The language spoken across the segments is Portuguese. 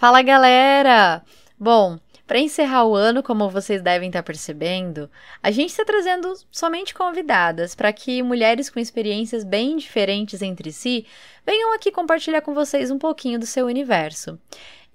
Fala galera! Bom, para encerrar o ano, como vocês devem estar percebendo, a gente está trazendo somente convidadas para que mulheres com experiências bem diferentes entre si venham aqui compartilhar com vocês um pouquinho do seu universo.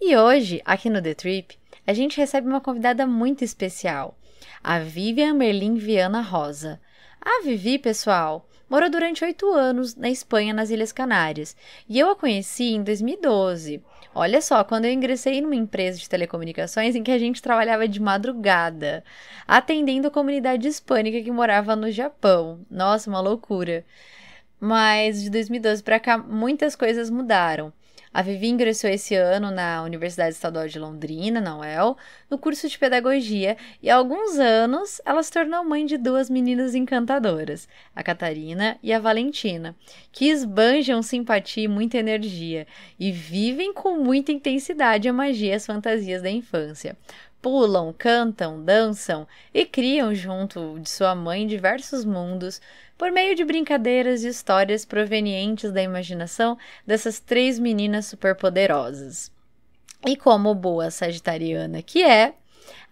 E hoje, aqui no The Trip, a gente recebe uma convidada muito especial, a Vivian Merlin Viana Rosa. A Vivi, pessoal, morou durante oito anos na Espanha, nas Ilhas Canárias, e eu a conheci em 2012. Olha só, quando eu ingressei numa empresa de telecomunicações em que a gente trabalhava de madrugada, atendendo a comunidade hispânica que morava no Japão. Nossa, uma loucura. Mas de 2012 para cá, muitas coisas mudaram. A Vivi ingressou esse ano na Universidade Estadual de Londrina, na UEL, no curso de pedagogia, e há alguns anos ela se tornou mãe de duas meninas encantadoras, a Catarina e a Valentina, que esbanjam simpatia e muita energia e vivem com muita intensidade a magia e as fantasias da infância. Pulam, cantam, dançam e criam junto de sua mãe diversos mundos por meio de brincadeiras e histórias provenientes da imaginação dessas três meninas superpoderosas. E como boa sagitariana que é,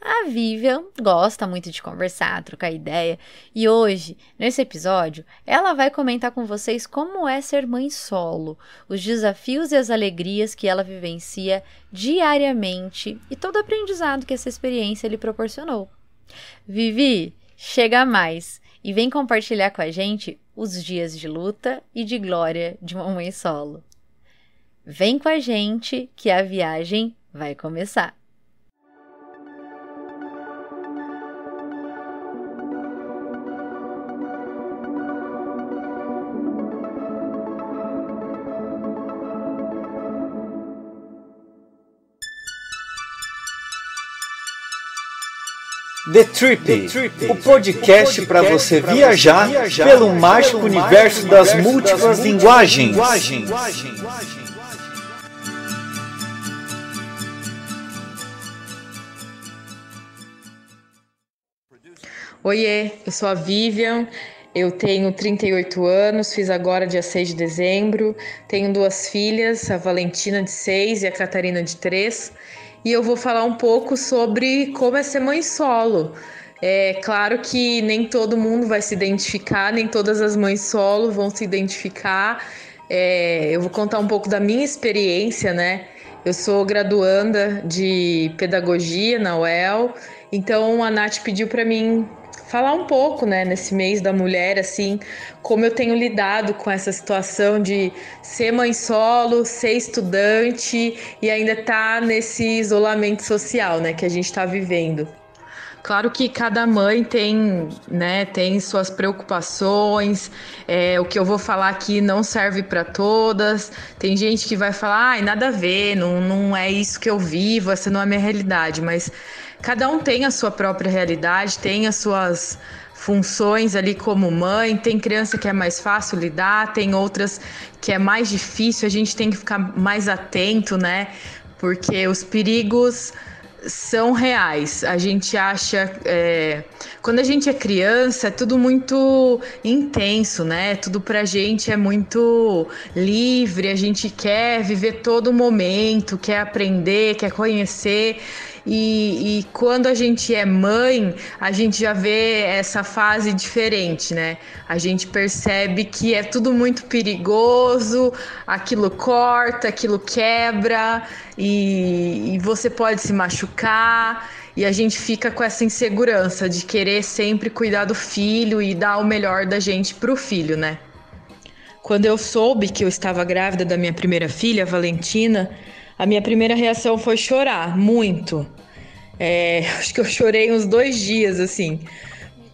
a Vivian gosta muito de conversar, trocar ideia, e hoje, nesse episódio, ela vai comentar com vocês como é ser mãe solo, os desafios e as alegrias que ela vivencia diariamente e todo o aprendizado que essa experiência lhe proporcionou. Vivi, chega mais e vem compartilhar com a gente os dias de luta e de glória de uma mãe solo. Vem com a gente que a viagem vai começar. The Trip, The Trip. o podcast para você viajar, viajar pelo mágico universo das múltiplas linguagens. Oiê, eu sou a Vivian, eu tenho 38 anos, fiz agora dia 6 de dezembro, tenho duas filhas, a Valentina de 6 e a Catarina de 3 e eu vou falar um pouco sobre como é ser mãe solo. É claro que nem todo mundo vai se identificar, nem todas as mães solo vão se identificar. É, eu vou contar um pouco da minha experiência, né? Eu sou graduanda de pedagogia na UEL, então a Nath pediu para mim falar um pouco, né, nesse mês da mulher, assim, como eu tenho lidado com essa situação de ser mãe solo, ser estudante e ainda estar tá nesse isolamento social, né, que a gente está vivendo. Claro que cada mãe tem, né, tem suas preocupações. É, o que eu vou falar aqui não serve para todas. Tem gente que vai falar, ai, nada a ver, não, não é isso que eu vivo, essa não é a minha realidade. Mas cada um tem a sua própria realidade, tem as suas funções ali como mãe. Tem criança que é mais fácil lidar, tem outras que é mais difícil. A gente tem que ficar mais atento, né? Porque os perigos são reais. A gente acha. É... Quando a gente é criança, é tudo muito intenso, né? Tudo pra gente é muito livre, a gente quer viver todo momento, quer aprender, quer conhecer. E, e, quando a gente é mãe, a gente já vê essa fase diferente, né? A gente percebe que é tudo muito perigoso, aquilo corta, aquilo quebra, e, e você pode se machucar. E a gente fica com essa insegurança de querer sempre cuidar do filho e dar o melhor da gente pro filho, né? Quando eu soube que eu estava grávida da minha primeira filha, Valentina, a minha primeira reação foi chorar, muito. É, acho que eu chorei uns dois dias, assim.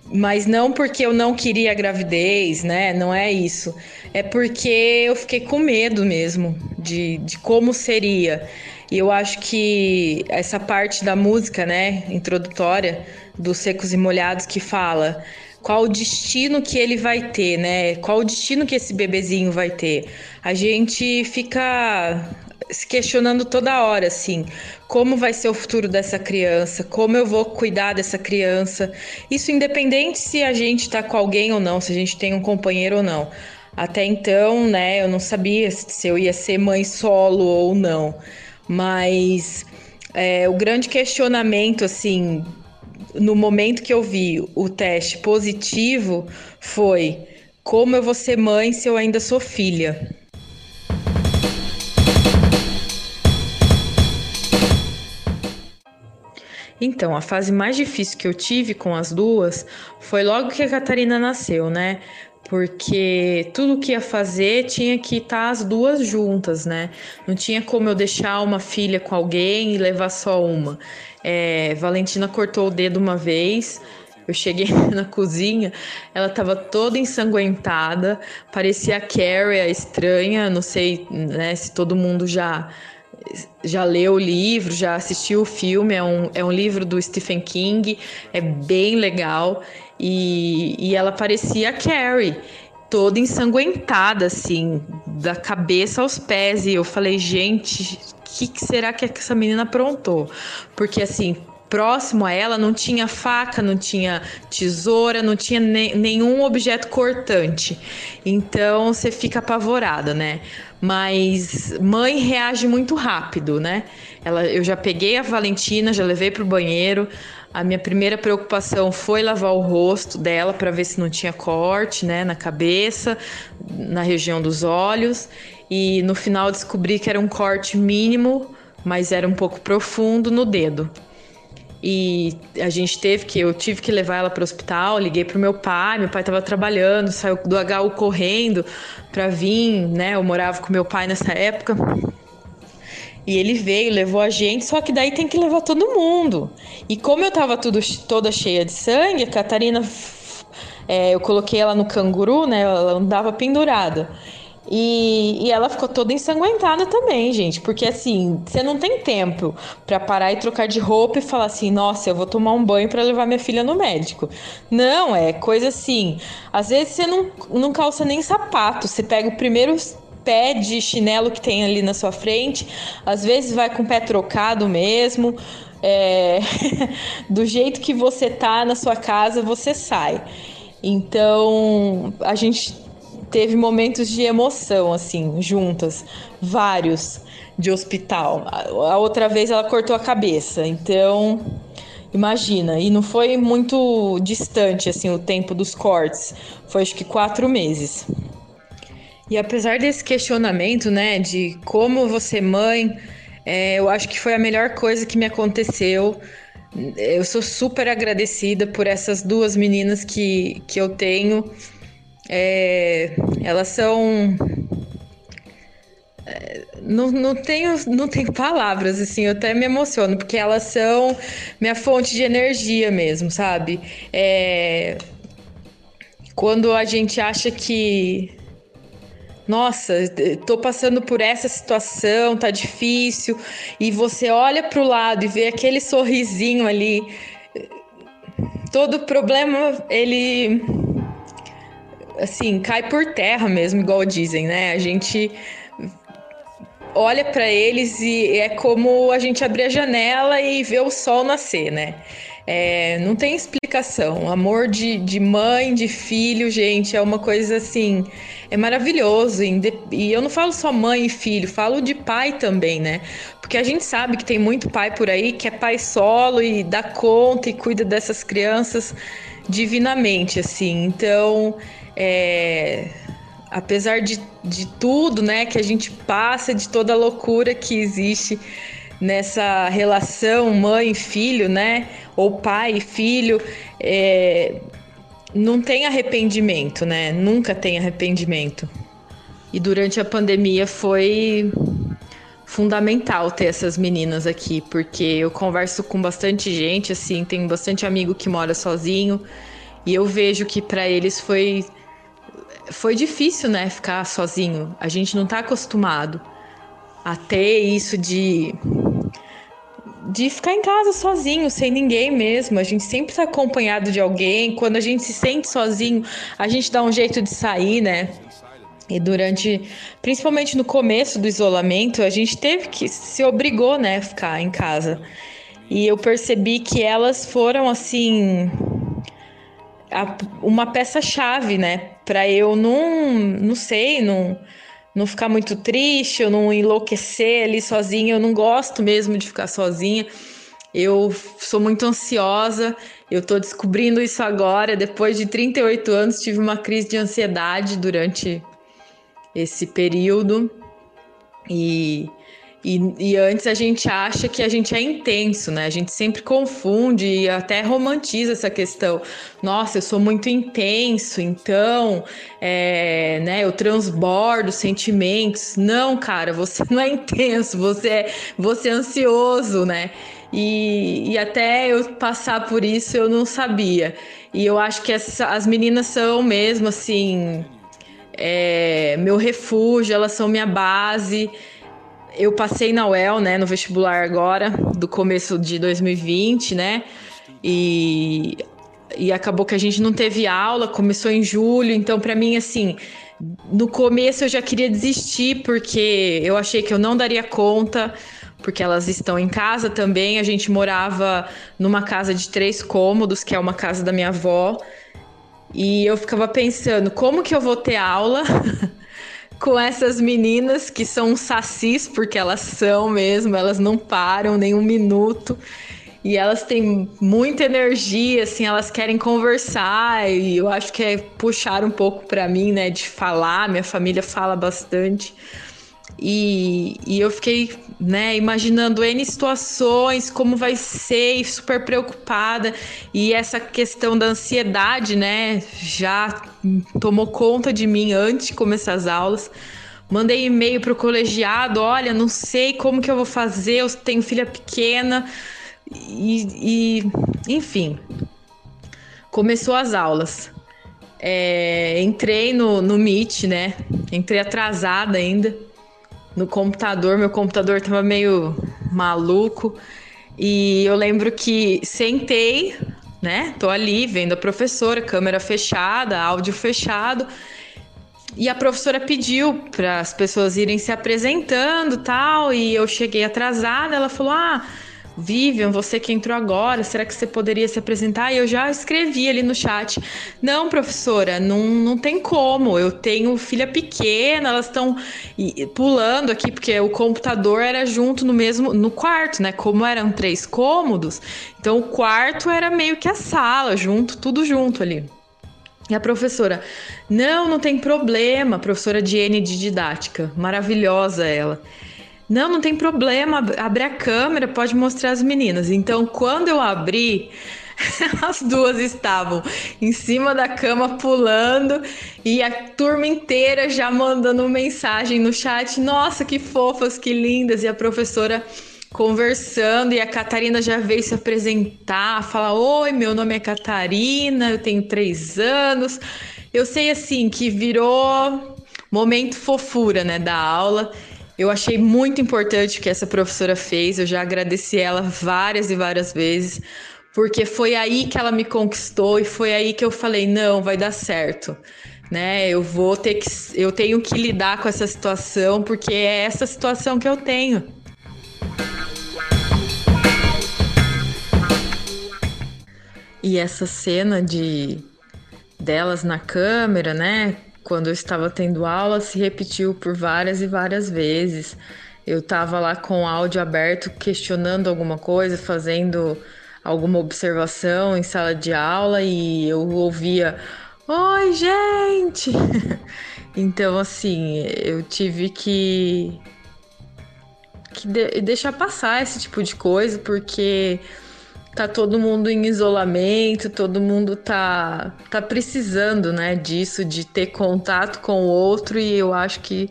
Mas não porque eu não queria a gravidez, né? Não é isso. É porque eu fiquei com medo mesmo de, de como seria. E eu acho que essa parte da música, né, introdutória, dos Secos e Molhados, que fala qual o destino que ele vai ter, né? Qual o destino que esse bebezinho vai ter. A gente fica se questionando toda hora, assim, como vai ser o futuro dessa criança, como eu vou cuidar dessa criança. Isso independente se a gente está com alguém ou não, se a gente tem um companheiro ou não. Até então, né, eu não sabia se eu ia ser mãe solo ou não. Mas é, o grande questionamento, assim, no momento que eu vi o teste positivo, foi como eu vou ser mãe se eu ainda sou filha? Então, a fase mais difícil que eu tive com as duas foi logo que a Catarina nasceu, né? Porque tudo que ia fazer tinha que estar as duas juntas, né? Não tinha como eu deixar uma filha com alguém e levar só uma. É, Valentina cortou o dedo uma vez, eu cheguei na cozinha, ela estava toda ensanguentada, parecia a Carrie, a estranha. Não sei né, se todo mundo já já leu o livro, já assistiu o filme, é um, é um livro do Stephen King, é bem legal. E, e ela parecia a Carrie, toda ensanguentada, assim, da cabeça aos pés. E eu falei, gente, o que, que será que essa menina aprontou? Porque, assim, próximo a ela não tinha faca, não tinha tesoura, não tinha ne nenhum objeto cortante. Então você fica apavorada, né? Mas mãe reage muito rápido, né? Ela, eu já peguei a Valentina, já levei para o banheiro. A minha primeira preocupação foi lavar o rosto dela para ver se não tinha corte, né, na cabeça, na região dos olhos. E no final descobri que era um corte mínimo, mas era um pouco profundo no dedo. E a gente teve que, eu tive que levar ela para o hospital, liguei para o meu pai, meu pai estava trabalhando, saiu do HU correndo para vir, né? Eu morava com meu pai nessa época. E ele veio, levou a gente, só que daí tem que levar todo mundo. E como eu tava tudo, toda cheia de sangue, a Catarina, é, eu coloquei ela no canguru, né? Ela andava pendurada. E, e, ela ficou toda ensanguentada também, gente, porque assim, você não tem tempo para parar e trocar de roupa e falar assim: nossa, eu vou tomar um banho para levar minha filha no médico. Não, é coisa assim. Às vezes você não, não calça nem sapato, você pega o primeiro pé de chinelo que tem ali na sua frente, às vezes vai com o pé trocado mesmo. É... do jeito que você tá na sua casa, você sai. Então, a gente teve momentos de emoção, assim, juntas, vários de hospital. A outra vez ela cortou a cabeça, então imagina. E não foi muito distante, assim, o tempo dos cortes, foi acho que quatro meses. E apesar desse questionamento, né, de como você mãe, é, eu acho que foi a melhor coisa que me aconteceu. Eu sou super agradecida por essas duas meninas que, que eu tenho. É, elas são. É, não, não, tenho, não tenho palavras, assim, eu até me emociono, porque elas são minha fonte de energia mesmo, sabe? É, quando a gente acha que. Nossa, tô passando por essa situação, tá difícil, e você olha para o lado e vê aquele sorrisinho ali. Todo problema, ele assim, cai por terra mesmo, igual dizem, né? A gente olha para eles e é como a gente abrir a janela e ver o sol nascer, né? É, não tem explicação. Amor de, de mãe, de filho, gente, é uma coisa assim, é maravilhoso. E eu não falo só mãe e filho, falo de pai também, né? Porque a gente sabe que tem muito pai por aí que é pai solo e dá conta e cuida dessas crianças divinamente, assim. Então, é, apesar de, de tudo, né, que a gente passa, de toda a loucura que existe nessa relação mãe filho, né, ou pai e filho, é, não tem arrependimento, né? Nunca tem arrependimento. E durante a pandemia foi fundamental ter essas meninas aqui, porque eu converso com bastante gente, assim, tem bastante amigo que mora sozinho, e eu vejo que para eles foi foi difícil, né, ficar sozinho. A gente não tá acostumado a ter isso de de ficar em casa sozinho, sem ninguém mesmo. A gente sempre está acompanhado de alguém. Quando a gente se sente sozinho, a gente dá um jeito de sair, né? E durante, principalmente no começo do isolamento, a gente teve que se obrigou, né, ficar em casa. E eu percebi que elas foram assim uma peça chave, né, para eu não, não sei, não, não ficar muito triste, eu não enlouquecer ali sozinha. Eu não gosto mesmo de ficar sozinha. Eu sou muito ansiosa. Eu tô descobrindo isso agora. Depois de 38 anos, tive uma crise de ansiedade durante esse período. E e, e, antes a gente acha que a gente é intenso, né? A gente sempre confunde e até romantiza essa questão. Nossa, eu sou muito intenso, então, é, né? Eu transbordo sentimentos. Não, cara, você não é intenso, você é, você é ansioso, né? E, e até eu passar por isso eu não sabia. E eu acho que essa, as meninas são mesmo assim, é, meu refúgio, elas são minha base eu passei na UEL, né, no vestibular agora, do começo de 2020, né? E, e acabou que a gente não teve aula, começou em julho, então para mim assim, no começo eu já queria desistir porque eu achei que eu não daria conta, porque elas estão em casa também. A gente morava numa casa de três cômodos, que é uma casa da minha avó. E eu ficava pensando, como que eu vou ter aula com essas meninas que são sacis, porque elas são mesmo, elas não param nem um minuto. E elas têm muita energia, assim, elas querem conversar. E eu acho que é puxar um pouco para mim, né, de falar. Minha família fala bastante. E, e eu fiquei, né, imaginando N situações, como vai ser, super preocupada. E essa questão da ansiedade, né, já tomou conta de mim antes de começar as aulas. Mandei e-mail pro colegiado, olha, não sei como que eu vou fazer, eu tenho filha pequena. E, e enfim, começou as aulas. É, entrei no, no Meet, né? Entrei atrasada ainda no computador. Meu computador tava meio maluco. E eu lembro que sentei, né? Tô ali vendo a professora, câmera fechada, áudio fechado. E a professora pediu para as pessoas irem se apresentando, tal, e eu cheguei atrasada, ela falou: "Ah, Vivian, você que entrou agora, será que você poderia se apresentar? E eu já escrevi ali no chat. Não, professora, não, não tem como. Eu tenho filha pequena, elas estão pulando aqui, porque o computador era junto no mesmo no quarto, né? Como eram três cômodos, então o quarto era meio que a sala, junto, tudo junto ali. E a professora, não, não tem problema, professora Diene de didática, maravilhosa ela. Não, não tem problema, abre a câmera, pode mostrar as meninas. Então, quando eu abri, as duas estavam em cima da cama pulando e a turma inteira já mandando mensagem no chat. Nossa, que fofas, que lindas! E a professora conversando e a Catarina já veio se apresentar, falar: Oi, meu nome é Catarina, eu tenho três anos. Eu sei assim que virou momento fofura, né, da aula. Eu achei muito importante o que essa professora fez, eu já agradeci ela várias e várias vezes, porque foi aí que ela me conquistou e foi aí que eu falei: não, vai dar certo. Né? Eu vou ter que eu tenho que lidar com essa situação porque é essa situação que eu tenho. E essa cena de delas na câmera, né, quando eu estava tendo aula, se repetiu por várias e várias vezes. Eu estava lá com o áudio aberto, questionando alguma coisa, fazendo alguma observação em sala de aula e eu ouvia: Oi, gente! então, assim, eu tive que, que de deixar passar esse tipo de coisa, porque tá todo mundo em isolamento, todo mundo tá, tá precisando, né, disso, de ter contato com o outro e eu acho que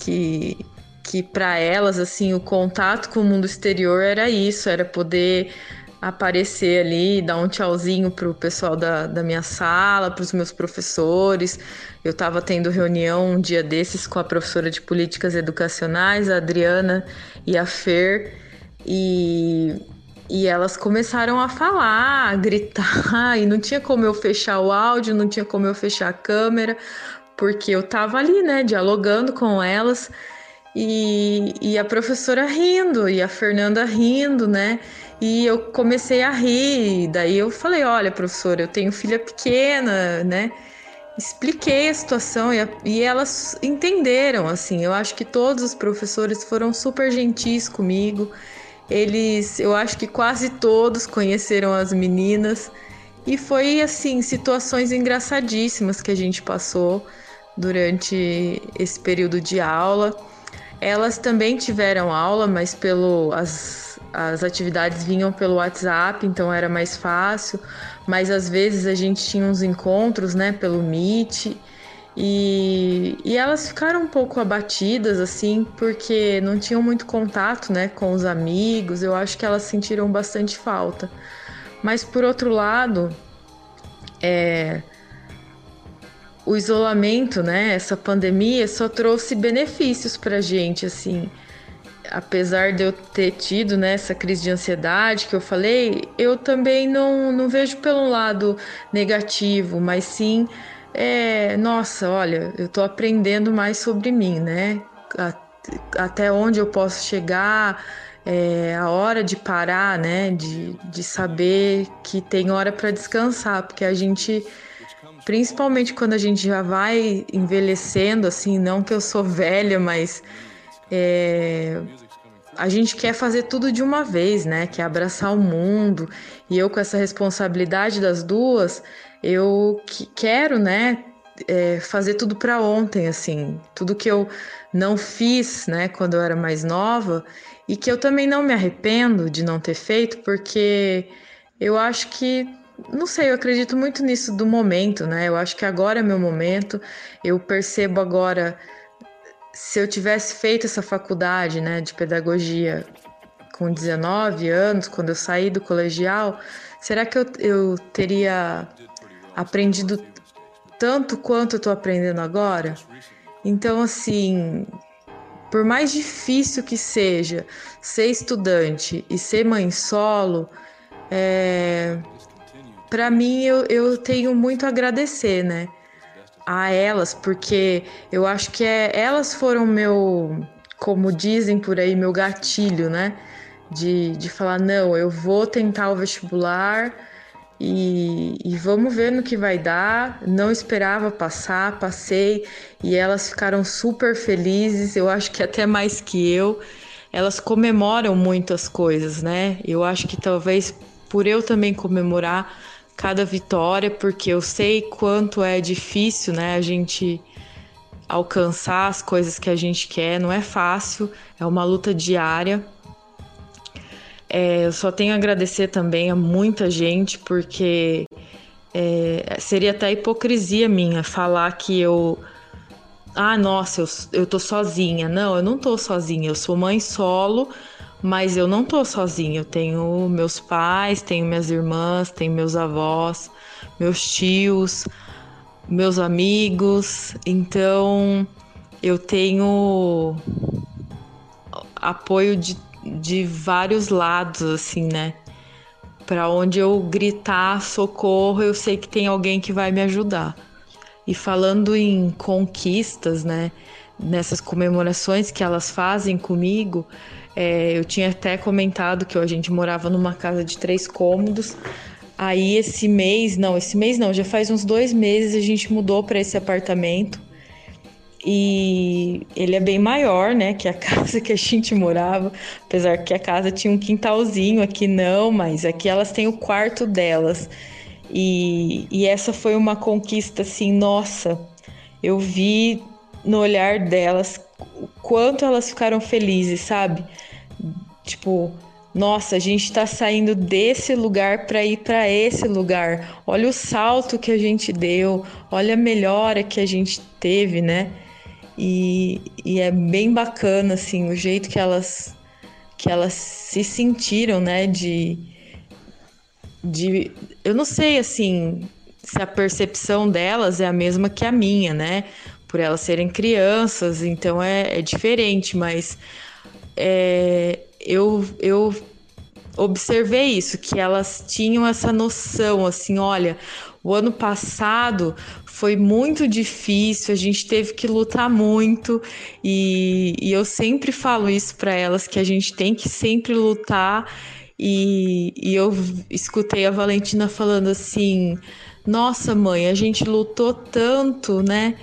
que que para elas assim o contato com o mundo exterior era isso, era poder aparecer ali, dar um tchauzinho pro pessoal da, da minha sala, para os meus professores. Eu estava tendo reunião um dia desses com a professora de políticas educacionais, a Adriana e a Fer, e e elas começaram a falar, a gritar, e não tinha como eu fechar o áudio, não tinha como eu fechar a câmera, porque eu tava ali, né, dialogando com elas, e, e a professora rindo, e a Fernanda rindo, né, e eu comecei a rir, daí eu falei, olha, professora, eu tenho filha pequena, né, expliquei a situação e, a, e, elas entenderam, assim. Eu acho que todos os professores foram super gentis comigo. Eles, eu acho que quase todos conheceram as meninas. E foi, assim, situações engraçadíssimas que a gente passou durante esse período de aula. Elas também tiveram aula, mas pelo as, as atividades vinham pelo WhatsApp, então era mais fácil. Mas às vezes a gente tinha uns encontros, né, pelo Meet. E, e elas ficaram um pouco abatidas, assim, porque não tinham muito contato, né, com os amigos. Eu acho que elas sentiram bastante falta. Mas por outro lado, é, o isolamento, né, essa pandemia só trouxe benefícios para gente, assim. Apesar de eu ter tido né, essa crise de ansiedade que eu falei, eu também não, não vejo pelo lado negativo, mas sim, é, nossa, olha, eu estou aprendendo mais sobre mim, né? Até onde eu posso chegar, é, a hora de parar, né? De, de saber que tem hora para descansar, porque a gente principalmente quando a gente já vai envelhecendo, assim, não que eu sou velha, mas é, a gente quer fazer tudo de uma vez, né? Quer abraçar o mundo. E eu com essa responsabilidade das duas, eu que quero, né? É, fazer tudo para ontem, assim, tudo que eu não fiz, né? Quando eu era mais nova e que eu também não me arrependo de não ter feito, porque eu acho que não sei, eu acredito muito nisso do momento, né? Eu acho que agora é meu momento. Eu percebo agora se eu tivesse feito essa faculdade, né, de pedagogia com 19 anos, quando eu saí do colegial, será que eu, eu teria aprendido tanto quanto eu estou aprendendo agora? Então, assim, por mais difícil que seja ser estudante e ser mãe solo, é, para mim eu, eu tenho muito a agradecer, né? A elas, porque eu acho que é, elas foram meu, como dizem por aí, meu gatilho, né? De, de falar, não, eu vou tentar o vestibular e, e vamos ver no que vai dar. Não esperava passar, passei e elas ficaram super felizes, eu acho que até mais que eu. Elas comemoram muitas coisas, né? Eu acho que talvez por eu também comemorar cada vitória, porque eu sei quanto é difícil, né, a gente alcançar as coisas que a gente quer, não é fácil, é uma luta diária. É, eu só tenho a agradecer também a muita gente, porque é, seria até hipocrisia minha falar que eu. Ah, nossa, eu, eu tô sozinha. Não, eu não tô sozinha, eu sou mãe solo mas eu não tô sozinha, eu tenho meus pais, tenho minhas irmãs, tenho meus avós, meus tios, meus amigos, então eu tenho apoio de, de vários lados, assim, né? Para onde eu gritar socorro, eu sei que tem alguém que vai me ajudar. E falando em conquistas, né? Nessas comemorações que elas fazem comigo, é, eu tinha até comentado que a gente morava numa casa de três cômodos. Aí esse mês, não, esse mês não, já faz uns dois meses a gente mudou para esse apartamento. E ele é bem maior, né, que a casa que a gente morava, apesar que a casa tinha um quintalzinho, aqui não, mas aqui elas têm o quarto delas. E, e essa foi uma conquista assim, nossa, eu vi no olhar delas o quanto elas ficaram felizes, sabe? Tipo, nossa, a gente está saindo desse lugar para ir para esse lugar. Olha o salto que a gente deu, olha a melhora que a gente teve, né? E, e é bem bacana assim o jeito que elas que elas se sentiram, né? De, de eu não sei assim se a percepção delas é a mesma que a minha, né? por elas serem crianças, então é, é diferente, mas é, eu, eu observei isso, que elas tinham essa noção, assim, olha, o ano passado foi muito difícil, a gente teve que lutar muito e, e eu sempre falo isso para elas que a gente tem que sempre lutar e, e eu escutei a Valentina falando assim Nossa, mãe, a gente lutou tanto, né?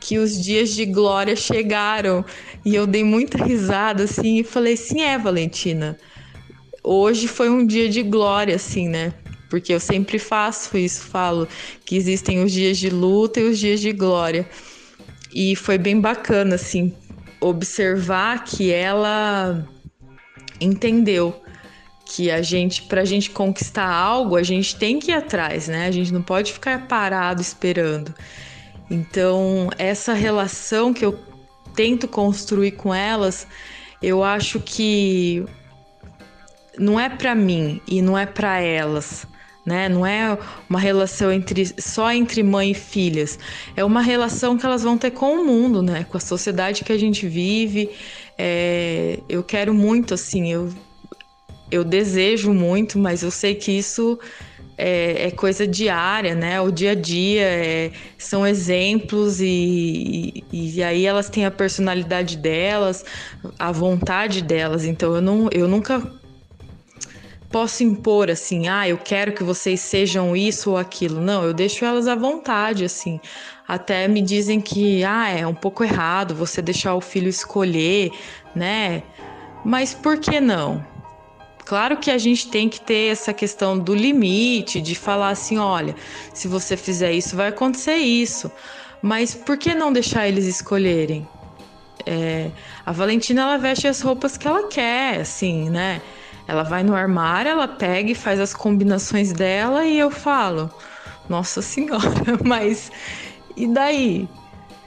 Que os dias de glória chegaram. E eu dei muita risada assim e falei: Sim, é, Valentina. Hoje foi um dia de glória, assim, né? Porque eu sempre faço isso, falo que existem os dias de luta e os dias de glória. E foi bem bacana, assim, observar que ela entendeu que a gente, pra gente conquistar algo, a gente tem que ir atrás, né? A gente não pode ficar parado esperando. Então, essa relação que eu tento construir com elas, eu acho que não é para mim e não é para elas, né? Não é uma relação entre só entre mãe e filhas. É uma relação que elas vão ter com o mundo, né? Com a sociedade que a gente vive. É, eu quero muito, assim, eu eu desejo muito, mas eu sei que isso é, é coisa diária, né? O dia a dia é, são exemplos e, e, e, aí elas têm a personalidade delas, a vontade delas. Então eu, não, eu nunca posso impor assim, ah, eu quero que vocês sejam isso ou aquilo. Não, eu deixo elas à vontade, assim. Até me dizem que, ah, é um pouco errado você deixar o filho escolher, né? Mas por que não? Claro que a gente tem que ter essa questão do limite, de falar assim: olha, se você fizer isso, vai acontecer isso. Mas por que não deixar eles escolherem? É, a Valentina ela veste as roupas que ela quer, assim, né? Ela vai no armário, ela pega e faz as combinações dela e eu falo: Nossa Senhora, mas e daí?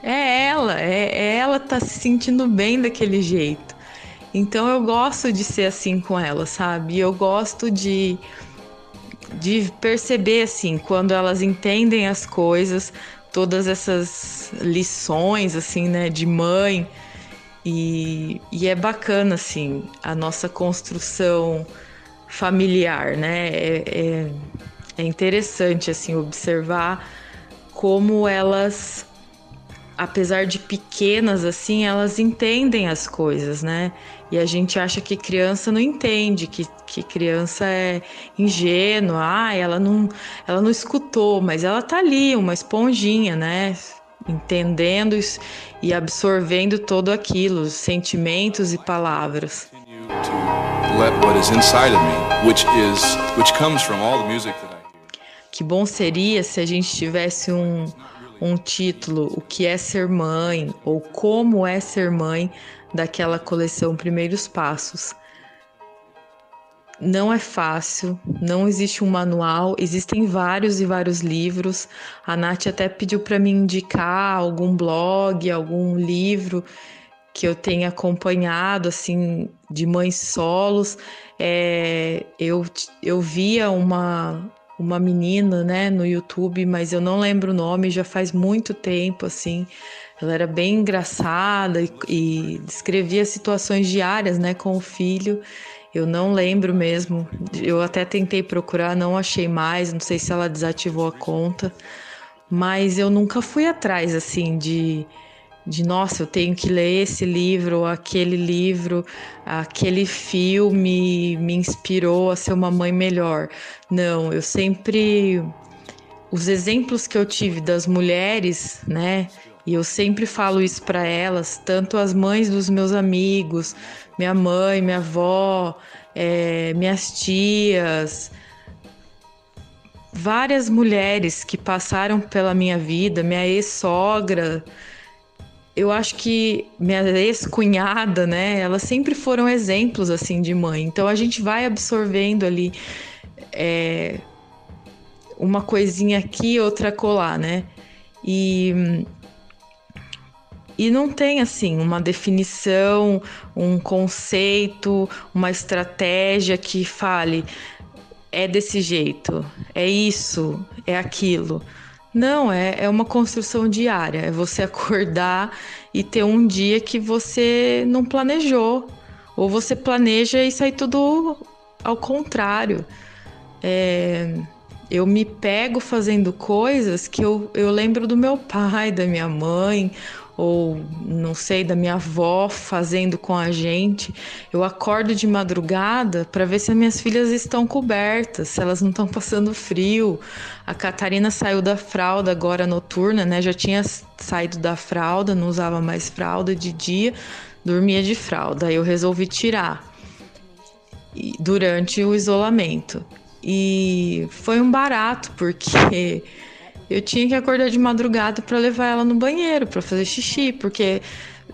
É ela, é, é ela tá se sentindo bem daquele jeito. Então eu gosto de ser assim com ela, sabe? Eu gosto de de perceber assim quando elas entendem as coisas, todas essas lições assim, né, de mãe. E, e é bacana assim a nossa construção familiar, né? É, é, é interessante assim observar como elas apesar de pequenas assim, elas entendem as coisas, né? E a gente acha que criança não entende, que, que criança é ingênua, ah, ela não, ela não escutou, mas ela tá ali, uma esponjinha, né? Entendendo e absorvendo todo aquilo, sentimentos e palavras. Que bom seria se a gente tivesse um, um título, O que é ser mãe ou Como é ser mãe, daquela coleção Primeiros Passos. Não é fácil, não existe um manual, existem vários e vários livros. A Nath até pediu para me indicar algum blog, algum livro que eu tenha acompanhado, assim, de mães solos. É, eu, eu via uma, uma menina, né, no YouTube, mas eu não lembro o nome, já faz muito tempo, assim. Ela era bem engraçada e, e descrevia situações diárias, né, com o filho. Eu não lembro mesmo. Eu até tentei procurar, não achei mais. Não sei se ela desativou a conta, mas eu nunca fui atrás, assim, de de nossa, eu tenho que ler esse livro, aquele livro, aquele filme me inspirou a ser uma mãe melhor. Não, eu sempre os exemplos que eu tive das mulheres, né? E eu sempre falo isso para elas, tanto as mães dos meus amigos, minha mãe, minha avó, é, minhas tias, várias mulheres que passaram pela minha vida, minha ex-sogra, eu acho que minha ex-cunhada, né, elas sempre foram exemplos assim de mãe. Então a gente vai absorvendo ali é, uma coisinha aqui, outra colar, né? E e não tem assim uma definição, um conceito, uma estratégia que fale é desse jeito, é isso, é aquilo. Não, é, é uma construção diária. É você acordar e ter um dia que você não planejou. Ou você planeja e sai tudo ao contrário. É, eu me pego fazendo coisas que eu, eu lembro do meu pai, da minha mãe, ou não sei, da minha avó fazendo com a gente. Eu acordo de madrugada para ver se as minhas filhas estão cobertas, se elas não estão passando frio. A Catarina saiu da fralda agora noturna, né? Já tinha saído da fralda, não usava mais fralda de dia, dormia de fralda. Aí eu resolvi tirar durante o isolamento. E foi um barato, porque eu tinha que acordar de madrugada para levar ela no banheiro, para fazer xixi, porque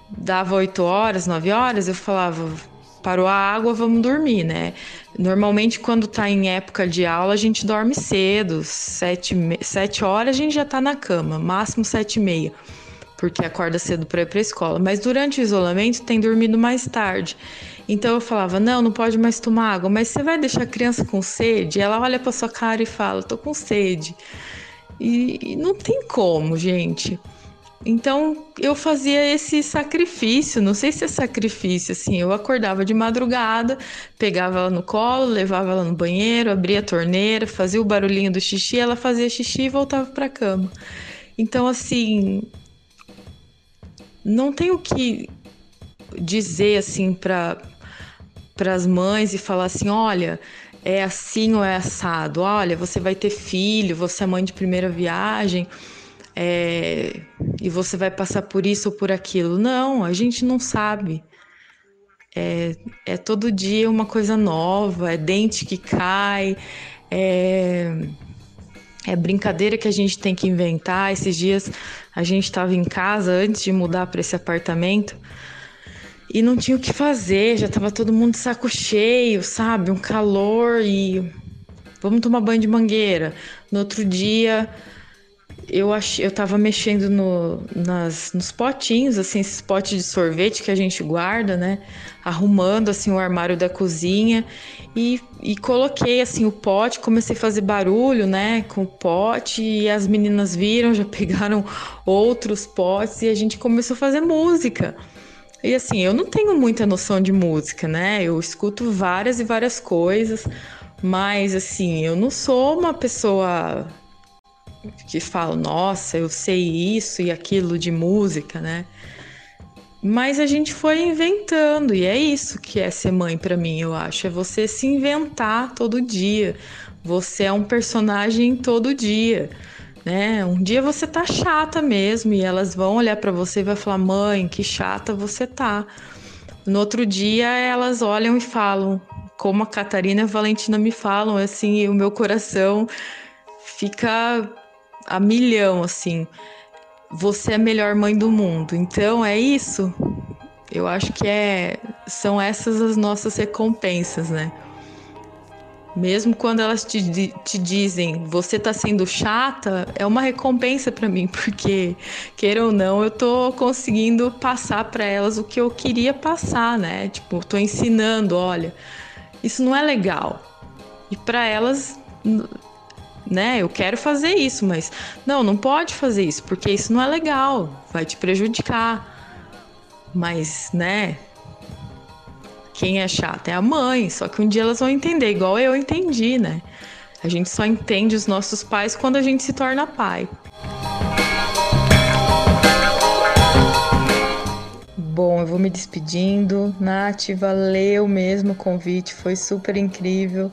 dava 8 horas, 9 horas, eu falava, parou a água, vamos dormir, né? Normalmente, quando tá em época de aula, a gente dorme cedo, 7, 7 horas a gente já tá na cama, máximo 7 e meia, porque acorda cedo para ir pra escola. Mas durante o isolamento, tem dormido mais tarde. Então eu falava: não, não pode mais tomar água, mas você vai deixar a criança com sede? Ela olha para sua cara e fala: tô com sede. E, e não tem como, gente. Então eu fazia esse sacrifício, não sei se é sacrifício, assim, eu acordava de madrugada, pegava ela no colo, levava ela no banheiro, abria a torneira, fazia o barulhinho do xixi, ela fazia xixi e voltava para cama. Então assim, não tenho que dizer assim para para as mães e falar assim, olha, é assim ou é assado. Olha, você vai ter filho, você é mãe de primeira viagem, é, e você vai passar por isso ou por aquilo. Não, a gente não sabe. É, é todo dia uma coisa nova, é dente que cai, é, é brincadeira que a gente tem que inventar. Esses dias a gente estava em casa antes de mudar para esse apartamento e não tinha o que fazer, já tava todo mundo de saco cheio, sabe? Um calor e vamos tomar banho de mangueira. No outro dia eu ach... eu tava mexendo no, nas, nos potinhos, assim, esses potes de sorvete que a gente guarda, né? Arrumando assim o armário da cozinha e, e coloquei assim o pote, comecei a fazer barulho, né, com o pote e as meninas viram, já pegaram outros potes e a gente começou a fazer música. E assim, eu não tenho muita noção de música, né? Eu escuto várias e várias coisas, mas assim, eu não sou uma pessoa que fala, nossa, eu sei isso e aquilo de música, né? Mas a gente foi inventando, e é isso que é ser mãe para mim, eu acho. É você se inventar todo dia. Você é um personagem todo dia né? Um dia você tá chata mesmo e elas vão olhar para você e vai falar: "Mãe, que chata você tá". No outro dia elas olham e falam, como a Catarina e a Valentina me falam, assim, o meu coração fica a milhão, assim. Você é a melhor mãe do mundo. Então é isso. Eu acho que é são essas as nossas recompensas, né? Mesmo quando elas te, te dizem você tá sendo chata, é uma recompensa para mim, porque queira ou não, eu tô conseguindo passar para elas o que eu queria passar, né? Tipo, tô ensinando, olha, isso não é legal. E para elas, né, eu quero fazer isso, mas não, não pode fazer isso, porque isso não é legal, vai te prejudicar. Mas, né, quem é chata é a mãe, só que um dia elas vão entender, igual eu entendi, né? A gente só entende os nossos pais quando a gente se torna pai. Bom, eu vou me despedindo. Nath, valeu mesmo o convite, foi super incrível,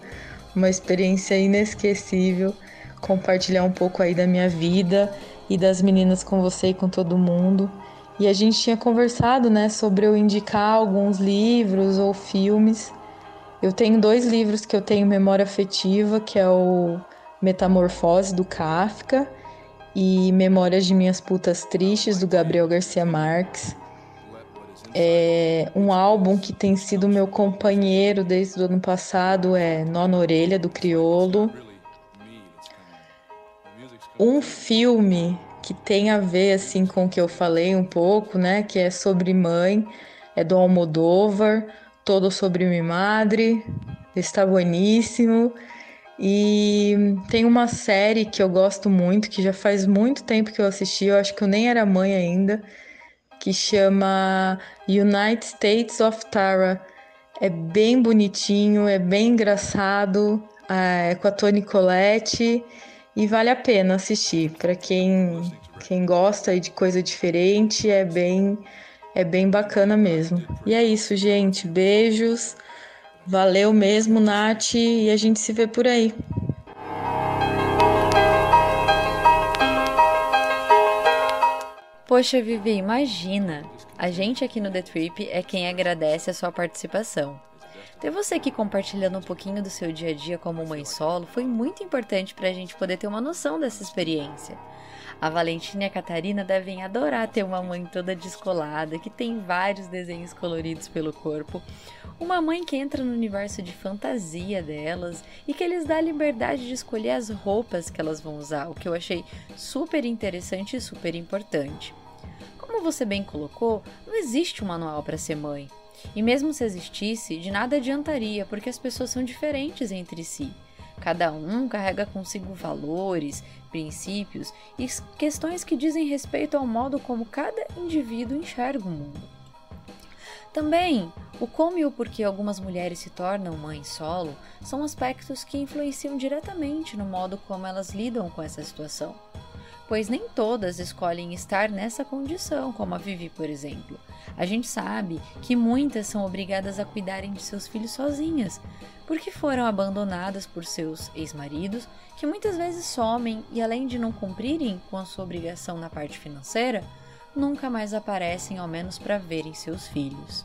uma experiência inesquecível compartilhar um pouco aí da minha vida e das meninas com você e com todo mundo. E a gente tinha conversado, né, sobre eu indicar alguns livros ou filmes. Eu tenho dois livros que eu tenho memória afetiva, que é o Metamorfose do Kafka e Memórias de Minhas Putas Tristes do Gabriel Garcia Marques. É um álbum que tem sido meu companheiro desde o ano passado é Nó na Orelha do Criolo. Um filme que tem a ver assim com o que eu falei um pouco, né? Que é sobre mãe, é do Almodóvar, todo sobre minha madre, está bueníssimo. E tem uma série que eu gosto muito, que já faz muito tempo que eu assisti, eu acho que eu nem era mãe ainda, que chama United States of Tara. É bem bonitinho, é bem engraçado, é com a Toni Collette e vale a pena assistir. Para quem, quem gosta de coisa diferente, é bem, é bem bacana mesmo. E é isso, gente. Beijos. Valeu mesmo, Nath, e a gente se vê por aí. Poxa, Vivi, imagina! A gente aqui no The Trip é quem agradece a sua participação. Ter você aqui compartilhando um pouquinho do seu dia a dia como mãe solo foi muito importante para a gente poder ter uma noção dessa experiência. A Valentina e a Catarina devem adorar ter uma mãe toda descolada, que tem vários desenhos coloridos pelo corpo, uma mãe que entra no universo de fantasia delas e que lhes dá a liberdade de escolher as roupas que elas vão usar, o que eu achei super interessante e super importante. Como você bem colocou, não existe um manual para ser mãe. E mesmo se existisse, de nada adiantaria, porque as pessoas são diferentes entre si. Cada um carrega consigo valores, princípios e questões que dizem respeito ao modo como cada indivíduo enxerga o mundo. Também, o como e o porquê algumas mulheres se tornam mães solo são aspectos que influenciam diretamente no modo como elas lidam com essa situação pois nem todas escolhem estar nessa condição, como a Vivi, por exemplo. A gente sabe que muitas são obrigadas a cuidarem de seus filhos sozinhas, porque foram abandonadas por seus ex-maridos, que muitas vezes somem e, além de não cumprirem com a sua obrigação na parte financeira, nunca mais aparecem, ao menos para verem seus filhos.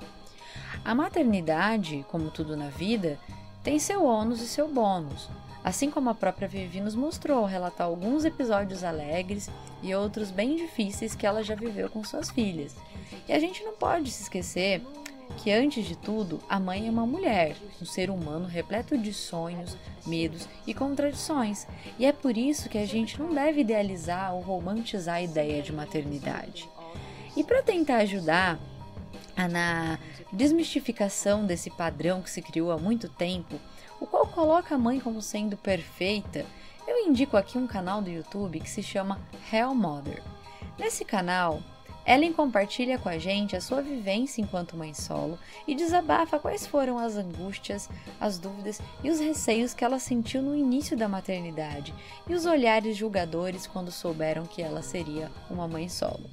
A maternidade, como tudo na vida, tem seu ônus e seu bônus. Assim como a própria Vivi nos mostrou ao relatar alguns episódios alegres e outros bem difíceis que ela já viveu com suas filhas. E a gente não pode se esquecer que, antes de tudo, a mãe é uma mulher, um ser humano repleto de sonhos, medos e contradições. E é por isso que a gente não deve idealizar ou romantizar a ideia de maternidade. E para tentar ajudar na desmistificação desse padrão que se criou há muito tempo, o qual coloca a mãe como sendo perfeita, eu indico aqui um canal do YouTube que se chama Hell Mother. Nesse canal, Ellen compartilha com a gente a sua vivência enquanto mãe solo e desabafa quais foram as angústias, as dúvidas e os receios que ela sentiu no início da maternidade e os olhares julgadores quando souberam que ela seria uma mãe solo.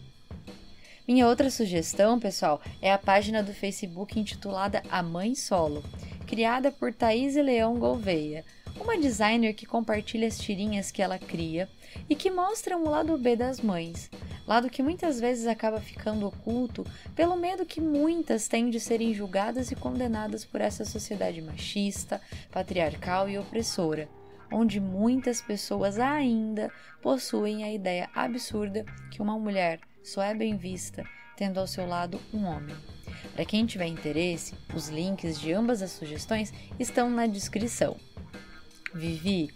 Minha outra sugestão, pessoal, é a página do Facebook intitulada A Mãe Solo, criada por Thaís Leão Gouveia, uma designer que compartilha as tirinhas que ela cria e que mostram o lado B das mães, lado que muitas vezes acaba ficando oculto pelo medo que muitas têm de serem julgadas e condenadas por essa sociedade machista, patriarcal e opressora, onde muitas pessoas ainda possuem a ideia absurda que uma mulher só é bem vista tendo ao seu lado um homem. Para quem tiver interesse, os links de ambas as sugestões estão na descrição. Vivi,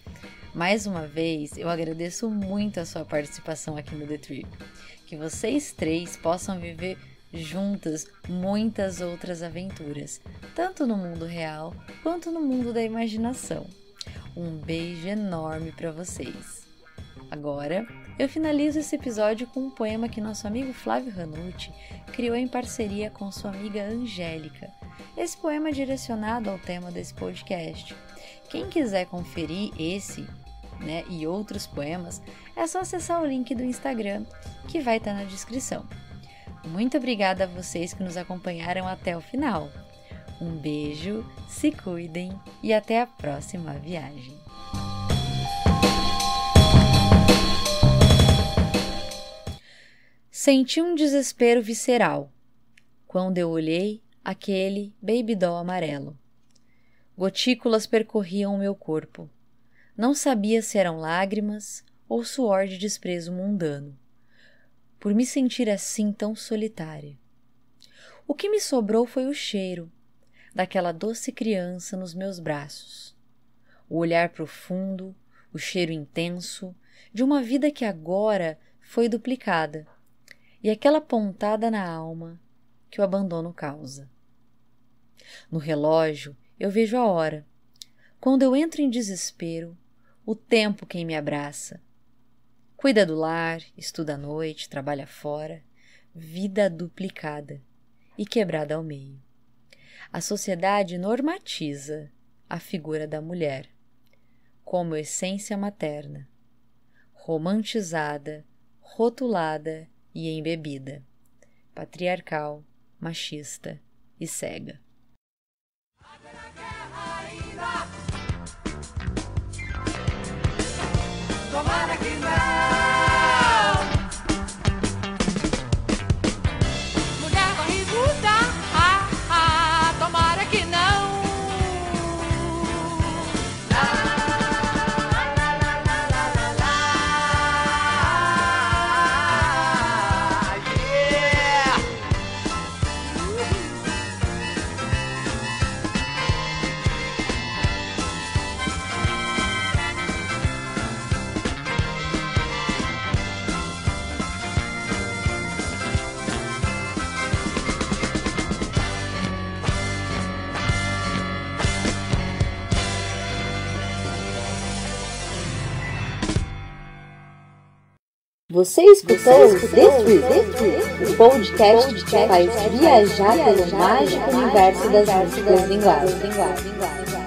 mais uma vez eu agradeço muito a sua participação aqui no The Trip. Que vocês três possam viver juntas muitas outras aventuras, tanto no mundo real quanto no mundo da imaginação. Um beijo enorme para vocês. Agora, eu finalizo esse episódio com um poema que nosso amigo Flávio Ranucci criou em parceria com sua amiga Angélica. Esse poema é direcionado ao tema desse podcast. Quem quiser conferir esse né, e outros poemas, é só acessar o link do Instagram que vai estar na descrição. Muito obrigada a vocês que nos acompanharam até o final. Um beijo, se cuidem e até a próxima viagem. Senti um desespero visceral quando eu olhei aquele baby doll amarelo. Gotículas percorriam o meu corpo. Não sabia se eram lágrimas ou suor de desprezo mundano, por me sentir assim tão solitária. O que me sobrou foi o cheiro daquela doce criança nos meus braços, o olhar profundo, o cheiro intenso de uma vida que agora foi duplicada e aquela pontada na alma que o abandono causa. No relógio eu vejo a hora. Quando eu entro em desespero, o tempo quem me abraça. Cuida do lar, estuda à noite, trabalha fora, vida duplicada e quebrada ao meio. A sociedade normatiza a figura da mulher como essência materna, romantizada, rotulada e embebida, patriarcal, machista e cega. Tomara que não. Você escutou o The o podcast que faz viajar pelo mágico universo das músicas linguagens.